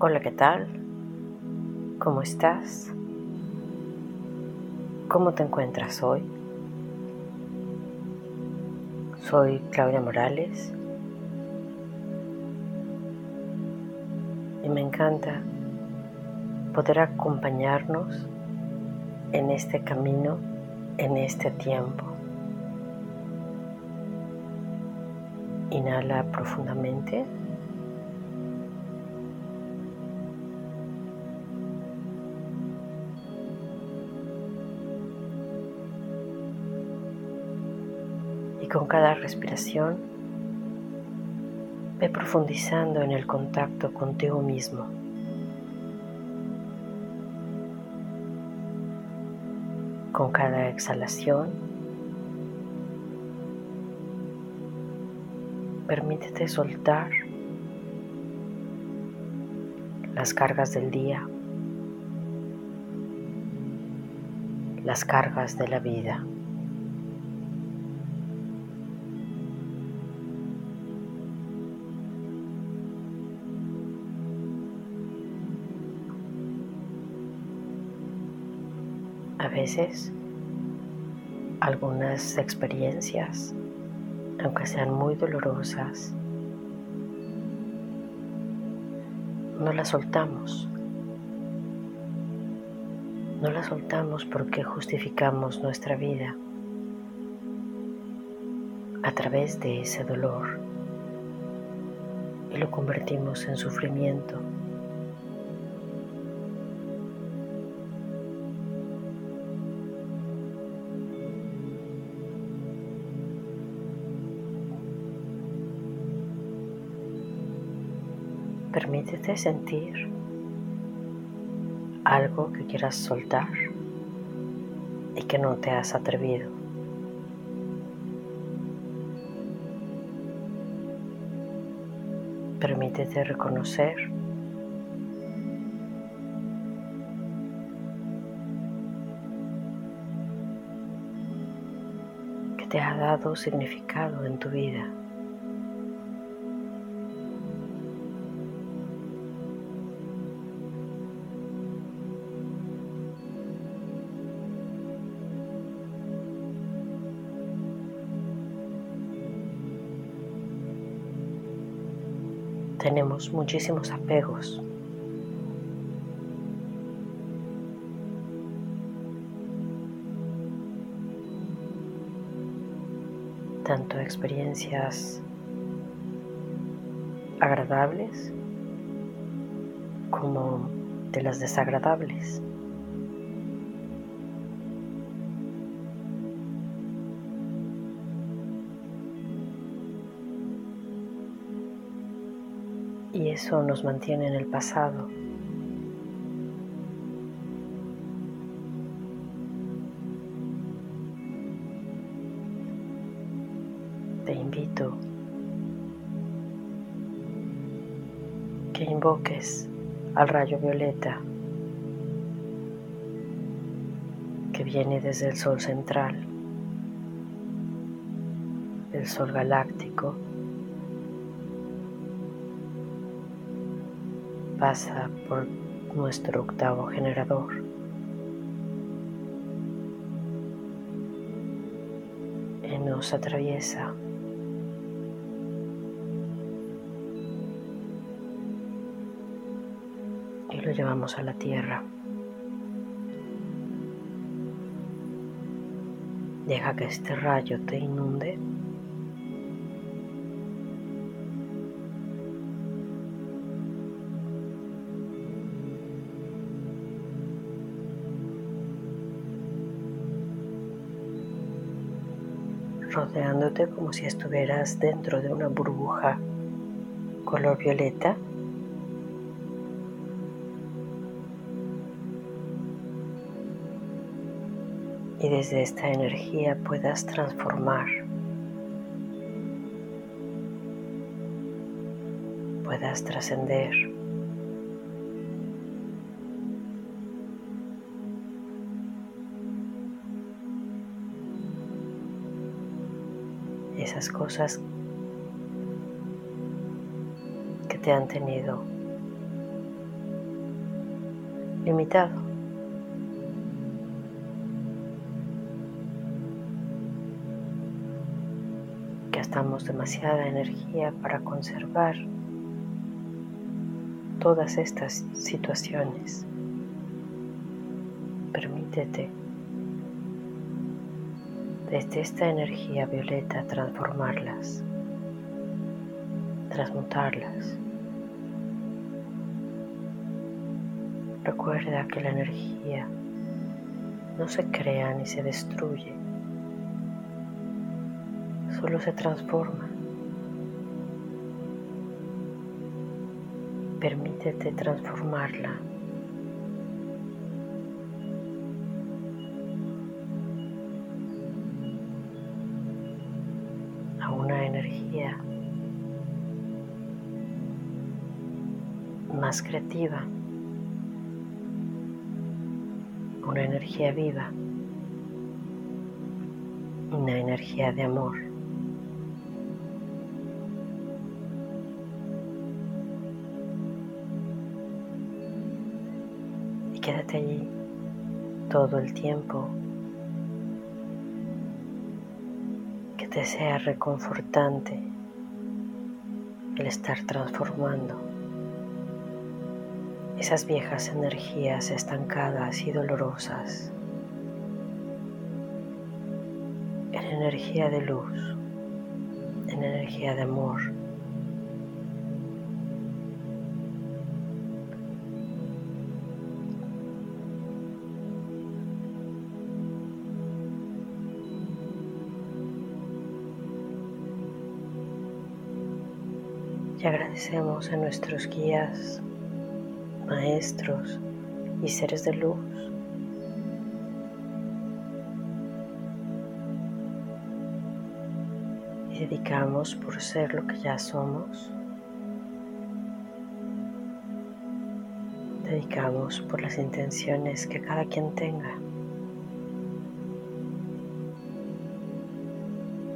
Hola, ¿qué tal? ¿Cómo estás? ¿Cómo te encuentras hoy? Soy Claudia Morales y me encanta poder acompañarnos en este camino, en este tiempo. Inhala profundamente. Con cada respiración ve profundizando en el contacto contigo mismo. Con cada exhalación, permítete soltar las cargas del día, las cargas de la vida. Veces algunas experiencias, aunque sean muy dolorosas, no las soltamos. No las soltamos porque justificamos nuestra vida a través de ese dolor y lo convertimos en sufrimiento. Permítete sentir algo que quieras soltar y que no te has atrevido. Permítete reconocer que te ha dado significado en tu vida. Tenemos muchísimos apegos. Tanto experiencias agradables como de las desagradables. Y eso nos mantiene en el pasado. Te invito que invoques al rayo violeta que viene desde el sol central, el sol galáctico pasa por nuestro octavo generador. Y nos atraviesa. Y lo llevamos a la tierra. Deja que este rayo te inunde rodeándote como si estuvieras dentro de una burbuja color violeta. Y desde esta energía puedas transformar, puedas trascender. Esas cosas que te han tenido limitado. Gastamos demasiada energía para conservar todas estas situaciones. Permítete desde esta energía violeta transformarlas, transmutarlas. Recuerda que la energía no se crea ni se destruye, solo se transforma. Permítete transformarla. Más creativa, una energía viva, una energía de amor. quédate allí todo el tiempo que te sea reconfortante el estar transformando esas viejas energías estancadas y dolorosas en energía de luz, en energía de amor. y agradecemos a nuestros guías, maestros y seres de luz. Y dedicamos por ser lo que ya somos. Dedicamos por las intenciones que cada quien tenga.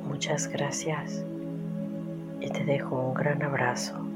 Muchas gracias y te dejo un gran abrazo.